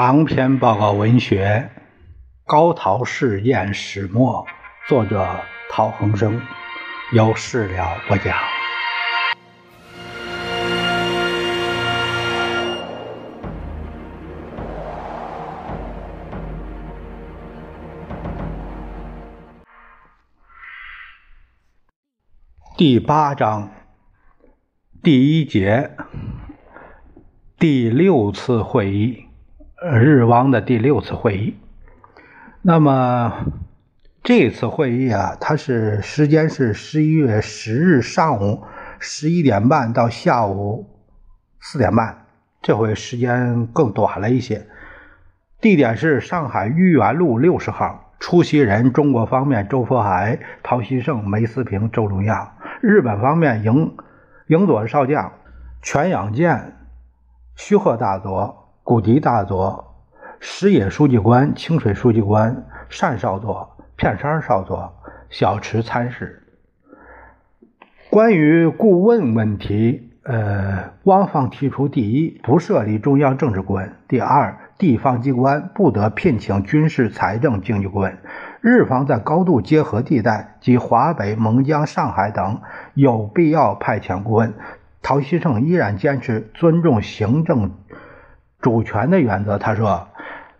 长篇报告文学《高陶事件始末》，作者陶恒生，由事了播讲。第八章第一节第六次会议。日汪的第六次会议，那么这次会议啊，它是时间是十一月十日上午十一点半到下午四点半，这回时间更短了一些。地点是上海豫园路六十号，出席人中国方面周佛海、陶希圣、梅思平、周龙样；日本方面营营佐少将全养健、须贺大佐。古迪大佐、石野书记官、清水书记官、单少佐、片山少佐、小池参事。关于顾问问题，呃，汪方提出：第一，不设立中央政治顾问；第二，地方机关不得聘请军事、财政、经济顾问；日方在高度结合地带及华北、蒙江、上海等有必要派遣顾问。陶希圣依然坚持尊重行政。主权的原则，他说，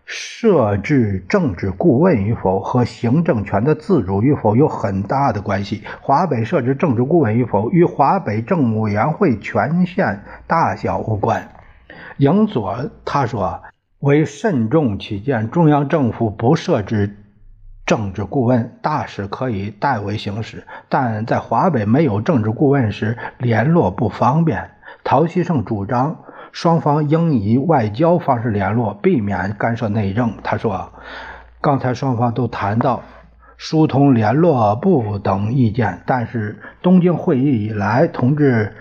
设置政治顾问与否和行政权的自主与否有很大的关系。华北设置政治顾问与否与华北政务委员会权限大小无关。营佐他说，为慎重起见，中央政府不设置政治顾问，大使可以代为行使，但在华北没有政治顾问时，联络不方便。陶希圣主张。双方应以外交方式联络，避免干涉内政。他说：“刚才双方都谈到疏通联络部等意见，但是东京会议以来，同志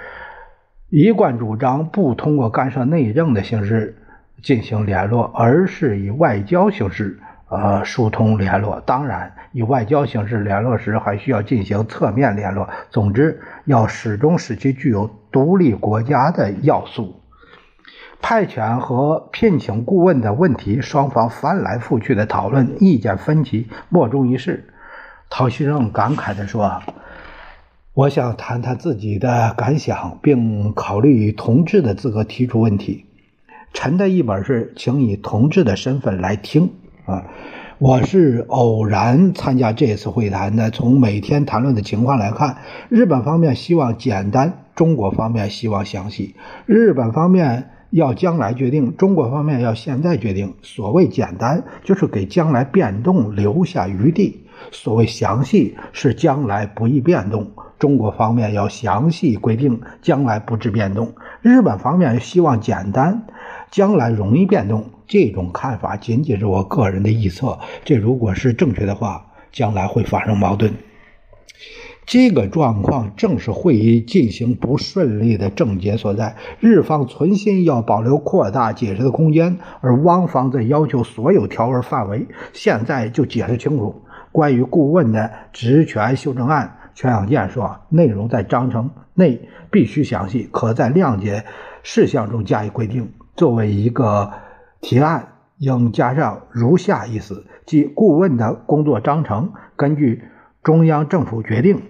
一贯主张不通过干涉内政的形式进行联络，而是以外交形式呃疏通联络。当然，以外交形式联络时，还需要进行侧面联络。总之，要始终使其具有独立国家的要素。”派遣和聘请顾问的问题，双方翻来覆去的讨论，意见分歧莫衷一是。陶希圣感慨地说：“我想谈谈自己的感想，并考虑以同志的资格提出问题。陈的一本是，请以同志的身份来听啊。我是偶然参加这次会谈的。从每天谈论的情况来看，日本方面希望简单，中国方面希望详细。日本方面。”要将来决定，中国方面要现在决定。所谓简单，就是给将来变动留下余地；所谓详细，是将来不易变动。中国方面要详细规定，将来不致变动。日本方面希望简单，将来容易变动。这种看法仅仅是我个人的臆测。这如果是正确的话，将来会发生矛盾。这个状况正是会议进行不顺利的症结所在。日方存心要保留扩大解释的空间，而汪方则要求所有条文范围现在就解释清楚。关于顾问的职权修正案，全养健说，内容在章程内必须详细，可在谅解事项中加以规定。作为一个提案，应加上如下意思：即顾问的工作章程根据中央政府决定。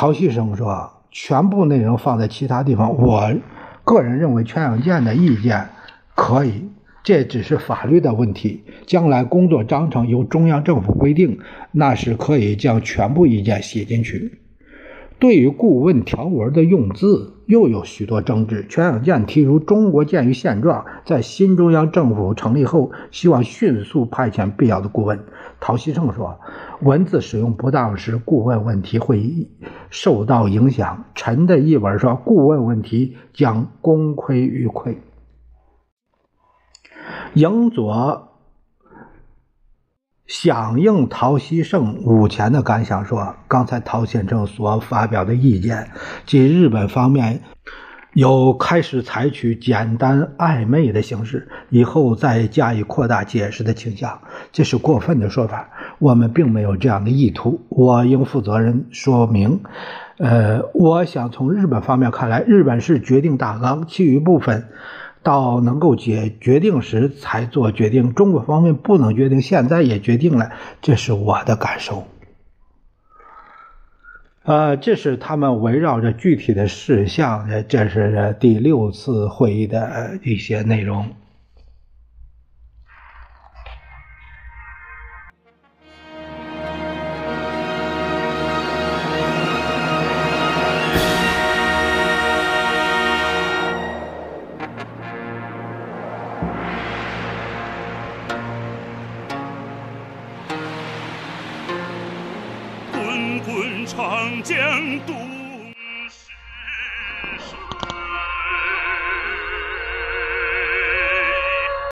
曹旭生说：“全部内容放在其他地方。我个人认为，全永健的意见可以，这只是法律的问题。将来工作章程由中央政府规定，那是可以将全部意见写进去。对于顾问条文的用字，又有许多争执。全养健提出，中国鉴于现状，在新中央政府成立后，希望迅速派遣必要的顾问。陶希圣说。”文字使用不当时，顾问问题会受到影响。陈的译文说，顾问问题将功亏一篑。影佐响应陶希圣午前的感想说，刚才陶先生所发表的意见，即日本方面。有开始采取简单暧昧的形式，以后再加以扩大解释的倾向，这是过分的说法。我们并没有这样的意图。我应负责任说明。呃，我想从日本方面看来，日本是决定大纲，其余部分到能够决决定时才做决定。中国方面不能决定，现在也决定了，这是我的感受。呃，这是他们围绕着具体的事项，这是第六次会议的一些内容。滚滚长江东。